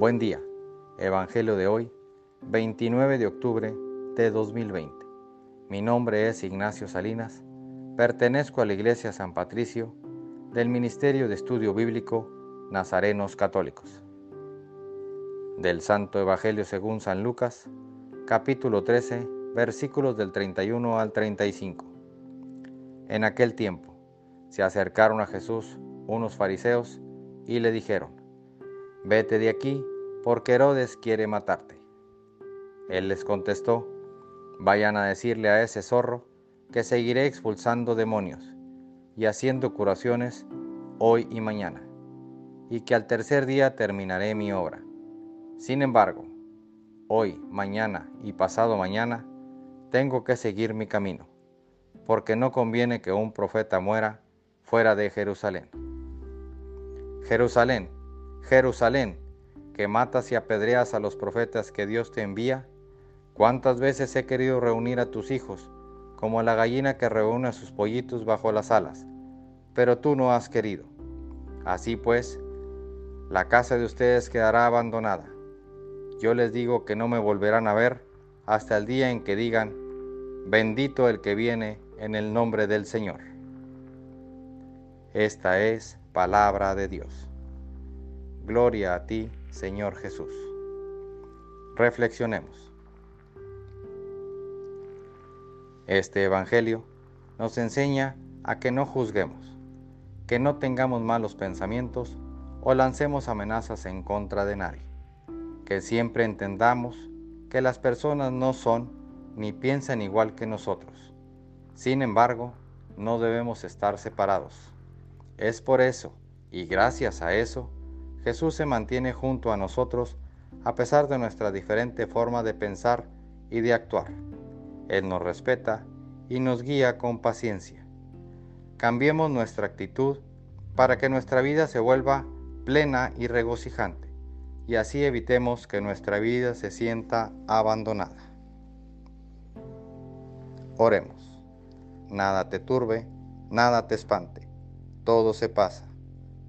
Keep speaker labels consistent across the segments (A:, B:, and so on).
A: Buen día. Evangelio de hoy, 29 de octubre de 2020. Mi nombre es Ignacio Salinas. Pertenezco a la Iglesia San Patricio del Ministerio de Estudio Bíblico Nazarenos Católicos. Del Santo Evangelio según San Lucas, capítulo 13, versículos del 31 al 35. En aquel tiempo se acercaron a Jesús unos fariseos y le dijeron, Vete de aquí, porque Herodes quiere matarte. Él les contestó, Vayan a decirle a ese zorro que seguiré expulsando demonios y haciendo curaciones hoy y mañana, y que al tercer día terminaré mi obra. Sin embargo, hoy, mañana y pasado mañana, tengo que seguir mi camino, porque no conviene que un profeta muera fuera de Jerusalén. Jerusalén, Jerusalén, que matas y apedreas a los profetas que Dios te envía, cuántas veces he querido reunir a tus hijos, como la gallina que reúne a sus pollitos bajo las alas, pero tú no has querido. Así pues, la casa de ustedes quedará abandonada. Yo les digo que no me volverán a ver hasta el día en que digan, bendito el que viene en el nombre del Señor. Esta es palabra de Dios. Gloria a ti, Señor Jesús. Reflexionemos. Este Evangelio nos enseña a que no juzguemos, que no tengamos malos pensamientos o lancemos amenazas en contra de nadie, que siempre entendamos que las personas no son ni piensan igual que nosotros. Sin embargo, no debemos estar separados. Es por eso, y gracias a eso, Jesús se mantiene junto a nosotros a pesar de nuestra diferente forma de pensar y de actuar. Él nos respeta y nos guía con paciencia. Cambiemos nuestra actitud para que nuestra vida se vuelva plena y regocijante, y así evitemos que nuestra vida se sienta abandonada. Oremos. Nada te turbe, nada te espante, todo se pasa.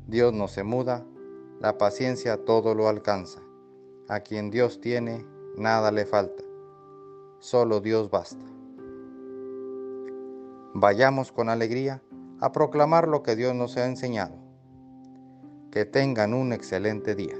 A: Dios no se muda, la paciencia todo lo alcanza. A quien Dios tiene, nada le falta. Solo Dios basta. Vayamos con alegría a proclamar lo que Dios nos ha enseñado. Que tengan un excelente día.